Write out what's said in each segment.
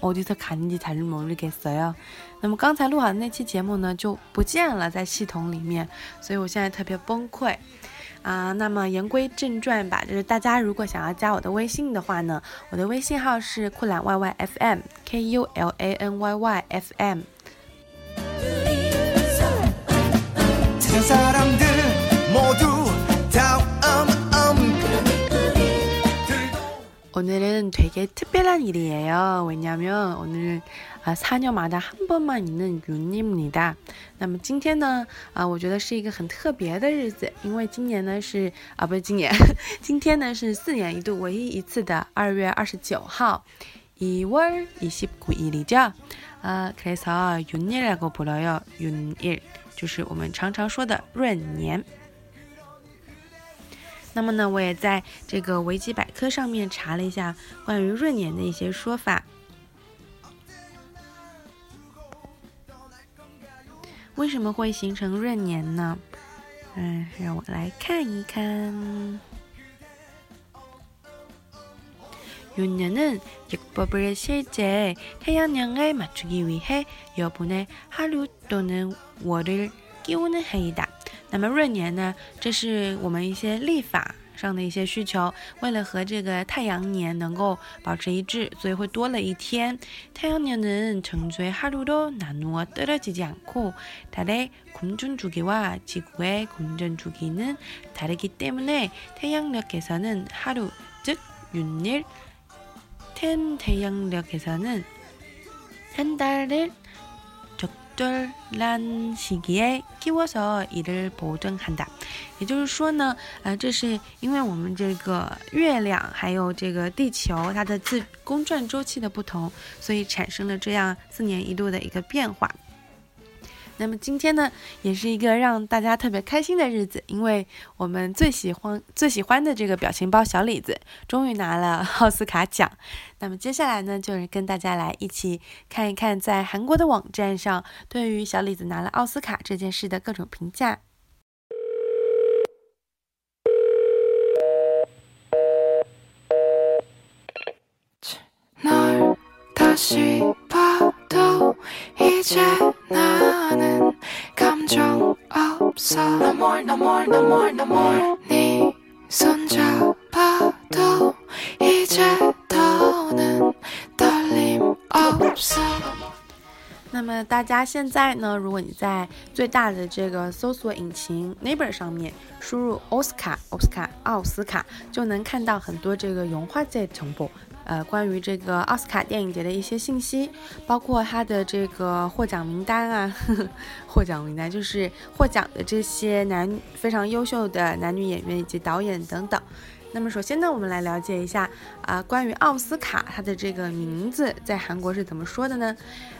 어디서갔는지잘모르겠어요那么刚才录好的那期节目呢，就不见了在系统里面，所以我现在特别崩溃啊。那么言归正传吧，就是大家如果想要加我的微信的话呢，我的微信号是酷懒 yyfm k u l a n y y f m。 오늘은 되게 특별한 일이에요. 왜냐면 오늘 아, 4년마다 한 번만 있는 윤입니다. 那么今天呢，啊，我觉得是一个很特别的日子，因为今年呢是啊，不是今年，今天呢是4年一度唯一一次的2月29号， 2월29일이죠. 아, 그래서 윤이라고 불러요. 윤일. 就是我们常常说的闰年。 那么呢，我也在这个维基百科上面查了一下关于闰年的一些说法。为什么会形成闰年呢？嗯，让我来看一看。闰年은육법을실제태양령을맞추기위해여분의하루또는월을끼우는해이다 那么闰年呢？这是我们一些历法上的一些需求，为了和这个太阳年能够保持一致，所以会多了一天。太阳年은정주의하루로나누어떨어지지않고달의공전주기와지구의공전주기는다르기때문에태양력에서는하루즉윤일텐태양력에서는한달을 短시기에끼워서일을보증한다也就是说呢，呃，这是因为我们这个月亮还有这个地球它的自公转周期的不同，所以产生了这样四年一度的一个变化。 那么今天呢，也是一个让大家特别开心的日子，因为我们最喜欢最喜欢的这个表情包小李子终于拿了奥斯卡奖。那么接下来呢，就是跟大家来一起看一看，在韩国的网站上对于小李子拿了奥斯卡这件事的各种评价。那么大家现在呢？如果你在最大的这个搜索引擎 Naver 上面输入奥斯卡，奥斯卡，奥斯卡，就能看到很多这个영화제 정보 呃，关于这个奥斯卡电影节的一些信息，包括它的这个获奖名单啊，获奖名单就是获奖的这些男非常优秀的男女演员以及导演等等。那么首先呢，我们来了解一下啊，关于奥斯卡它的这个名字在韩国是怎么说的呢？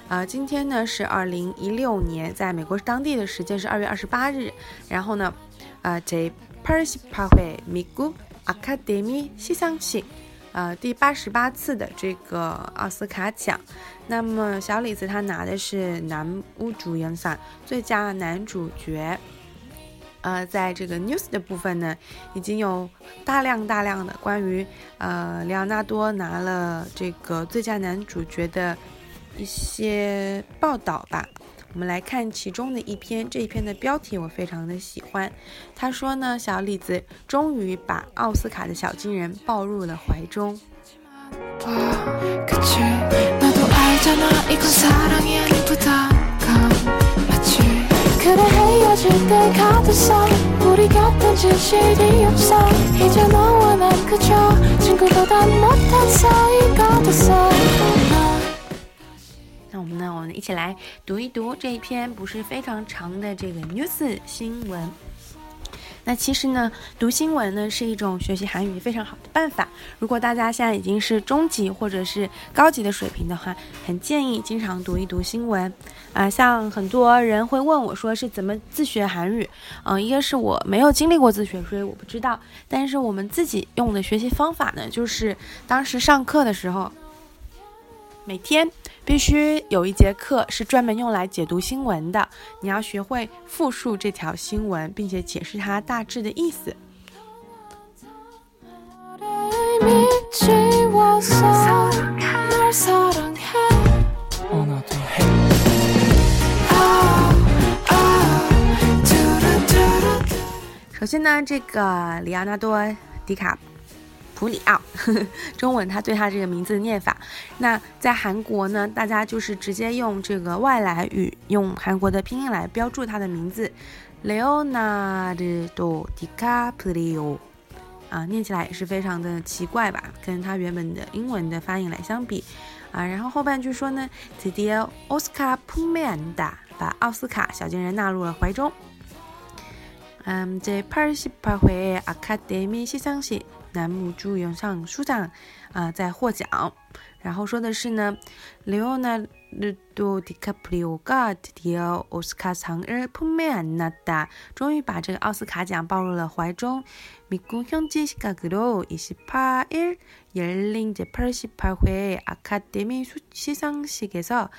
啊，今天呢是二零一六年，在美国当地的时间是二月二十八日。然后呢，啊，这八十八回美国阿卡德米西上庆。呃，第八十八次的这个奥斯卡奖，那么小李子他拿的是男屋主演奖最佳男主角。呃，在这个 news 的部分呢，已经有大量大量的关于呃里奥纳多拿了这个最佳男主角的一些报道吧。我们来看其中的一篇，这一篇的标题我非常的喜欢。他说呢，小李子终于把奥斯卡的小金人抱入了怀中。那我们呢？我们一起来读一读这一篇不是非常长的这个 news 新闻。那其实呢，读新闻呢是一种学习韩语非常好的办法。如果大家现在已经是中级或者是高级的水平的话，很建议经常读一读新闻。啊，像很多人会问我说是怎么自学韩语？嗯，一个是我没有经历过自学，所以我不知道。但是我们自己用的学习方法呢，就是当时上课的时候，每天必须有一节课是专门用来解读新闻的。你要学会复述这条新闻，并且解释它大致的意思。首先呢，这个里奥纳多·迪卡普里奥，中文他对他这个名字的念法，那在韩国呢，大家就是直接用这个外来语，用韩国的拼音来标注他的名字，Leonardo DiCaprio，啊，念起来也是非常的奇怪吧，跟他原本的英文的发音来相比，啊，然后后半句说呢，드디어오스카품매한 다， 把奥斯卡小金人纳入了怀中。嗯，제88회 아카데미 시상식 남우주연상 수상啊，在获奖。然后说的是呢，레오나르도디카프리오가드디어오스카상을품매안났 다， 终于把这个奥斯卡奖抱入了怀中。미국현지시각으로28일열린제88회 아카데미 시상식에서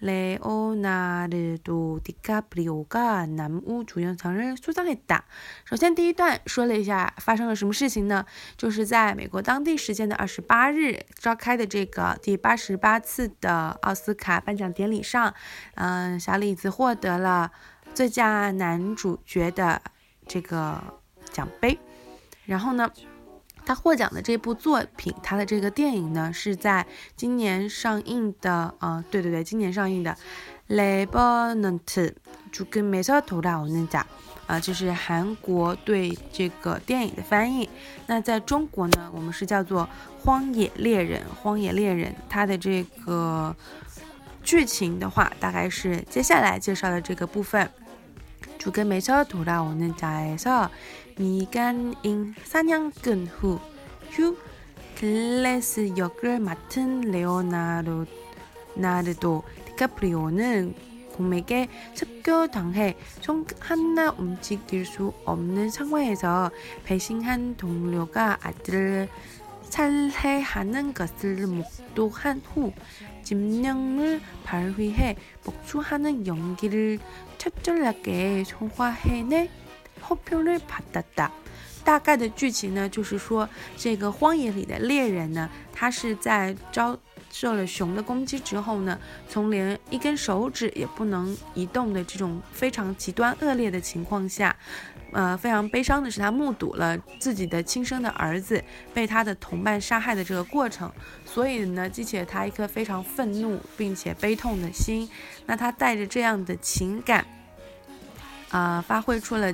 레오나르도디카프리오가남우주연상을수상했다首先，第一段说了一下发生了什么事情呢？就是在美国当地时间的二十八日召开的这个第八十八次的奥斯卡颁奖典礼上，嗯，小李子获得了最佳男主角的这个奖杯。然后呢？ 他获奖的这部作品，他的这个电影呢，是在今年上映的。呃，对对对，今年上映的《Lebanon》就跟梅瑟图拉我那讲，啊，就是韩国对这个电影的翻译。那在中国呢，我们是叫做《荒野猎人》。《荒野猎人》它的这个剧情的话，大概是接下来介绍的这个部分。就跟梅瑟图拉我那讲说。 미간인 사냥꾼 후, 휴 클래스 역을 맡은 레오나르도 디카프리오는 곰에게 습교당해 손 하나 움직일 수 없는 상황에서 배신한 동료가 아들을 살해하는 것을 목도한 후 집령을 발휘해 복수하는 연기를 철저하게 소화해내 后票率啪哒哒，大概的剧情呢，就是说这个荒野里的猎人呢，他是在遭受了熊的攻击之后呢，从连一根手指也不能移动的这种非常极端恶劣的情况下，呃，非常悲伤的是他目睹了自己的亲生的儿子被他的同伴杀害的这个过程，所以呢，激起了他一颗非常愤怒并且悲痛的心。那他带着这样的情感，啊，发挥出了。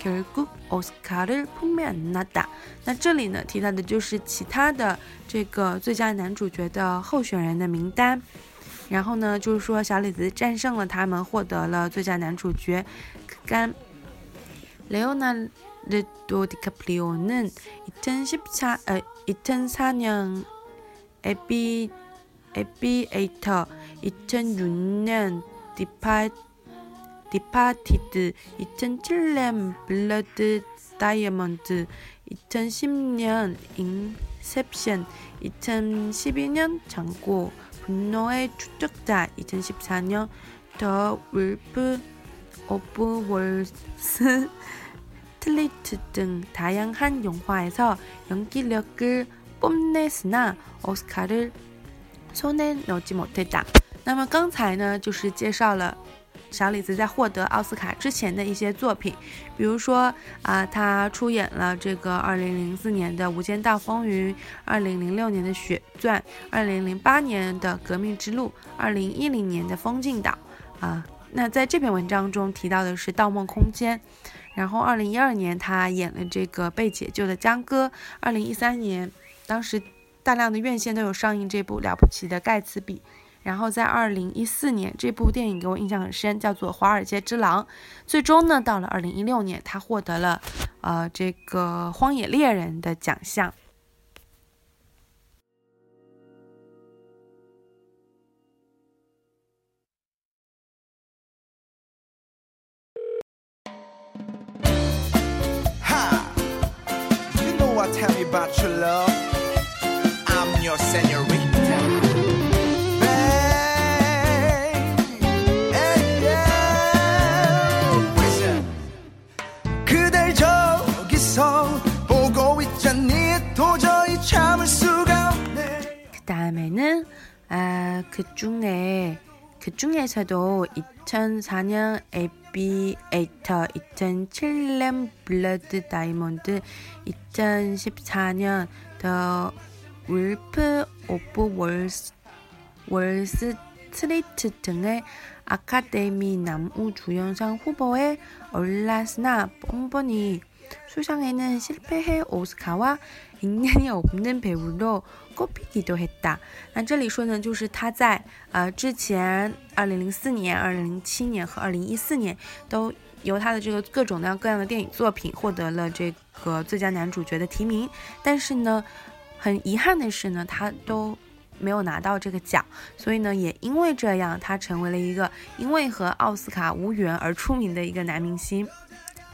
결국오스카를품에안났다那这里呢，提到的就是其他的这个最佳男主角的候选人的名单。然后呢，就是说小李子战胜了他们，获得了最佳男主角。跟레오나르도디카프리오는2014어2004년 에비에비에이터2006년 디파 디파티드 2007년 블러드 다이아몬드 2010년 인셉션 2012년 장고 분노의 추적자 2014년 더 울프 오브 월스 틀리트 등 다양한 영화에서 연기력을 뽐냈으나 오스카를 손에 넣지 못했다. 那么刚才呢，就是介绍了 小李子在获得奥斯卡之前的一些作品，比如说啊，他出演了这个2004年的《无间道风云》，2006年的《血钻》，2008年的《革命之路》，2010年的《风镜岛》啊。那在这篇文章中提到的是《盗梦空间》，然后2012年他演了这个被解救的江歌，2013年当时大量的院线都有上映这部了不起的盖茨比。然后在二零一四年，这部电影给我印象很深，叫做《华尔街之狼》。最终呢，到了二零一六年，他获得了，呃，这个《荒野猎人》的奖项。Ha! You know what? Tell me about your love. I'm your senorita. 그 중에 그 중에서도 2004년 에비에이터, 2007년 블러드 다이몬드, 2014년 더 울프 오브 월스, 월스 트리트 등의 아카데미 남우 주연상 후보에 올랐으나 뻔뻔히 수상에는 실패해 오스카와 인연이 없는 배우로 꼽히기도 했다. 那这里说呢，就是他在呃之前二零零四年、二零零七年和二零一四年都由他的这个各种各样各样的电影作品获得了这个最佳男主角的提名，但是呢，很遗憾的是呢，他都没有拿到这个奖，所以呢，也因为这样，他成为了一个因为和奥斯卡无缘而出名的一个男明星。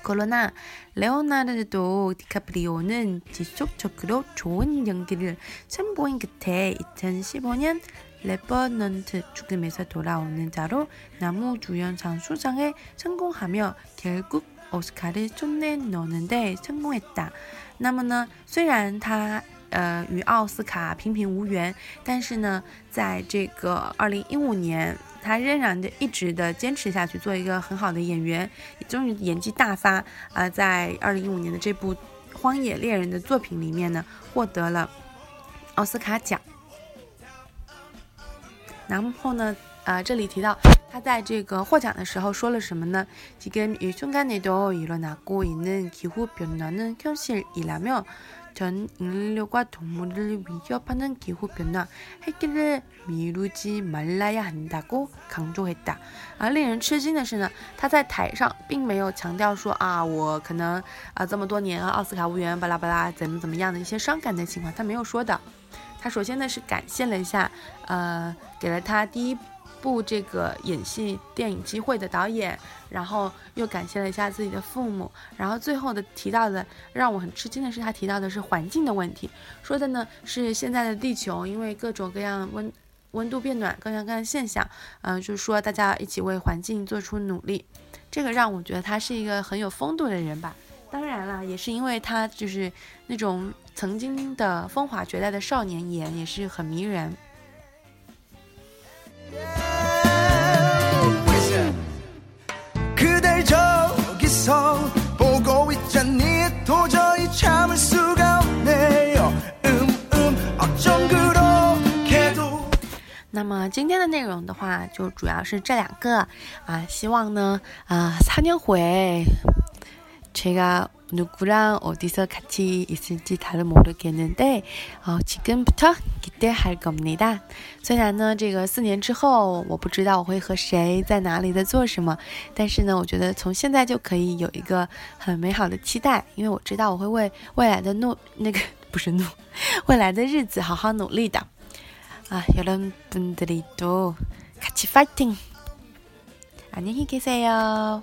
그러나 레오나르도 디카프리오는 지속적으로 좋은 연기를 선보인 끝에 2015년 레버넌트 죽음에서 돌아오는 자로 나무주연상 수상에 성공하며 결국 오스카를 쫓내놓는데 성공했다. 那么呢，虽然他 呃，与奥斯卡平平无缘，但是呢，在这个二零一五年，他仍然的一直的坚持下去，做一个很好的演员，终于演技大发啊！在二零一五年的这部《荒野猎人》的作品里面呢，获得了奥斯卡奖。然后呢，呃，这里提到他在这个获奖的时候说了什么呢？지금이순간에도일어나고있는기후변화는현실이라며 전 인류가 동물을 위협하는 기후 변화 해결을 미루지 말라야 한다고 강조했다. 啊，令人吃惊的是呢，他在台上并没有强调说啊，我可能啊这么多年奥斯卡无缘，巴拉巴拉怎么怎么样的一些伤感的情况，他没有说的。 部这个演戏电影机会的导演，然后又感谢了一下自己的父母，然后最后的提到的让我很吃惊的是，他提到的是环境的问题，说的呢是现在的地球因为各种各样温温度变暖，各样各样现象，嗯，就是说大家一起为环境做出努力，这个让我觉得他是一个很有风度的人吧。当然了，也是因为他就是那种曾经的风华绝代的少年颜，也是很迷人。도저히 참을 수가 없네요 음음 어쩜 그렇게도 那么今天的内容的话，就主要是这两个啊，希望呢啊，4년 후에 제가 누구랑 어디서 같이 있을지 다들 모르겠는데 어, 지금부터 기대할 겁니다. 虽然呢，这个四年之后我不知道我会和谁在哪里在做什么，但是呢，我觉得从现在就可以有一个很美好的期待，因为我知道我会为未来的努那个不是努，未来的日子好好努力的。 啊，여러분들이도 같이 파이팅! 안녕히 계세요.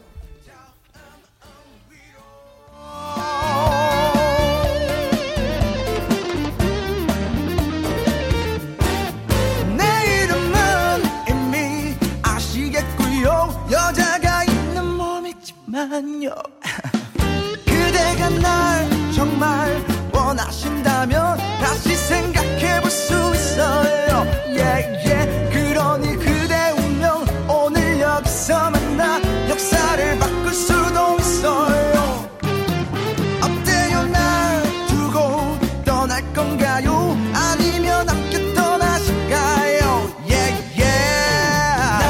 안녕 그대가 날 정말 원하신다면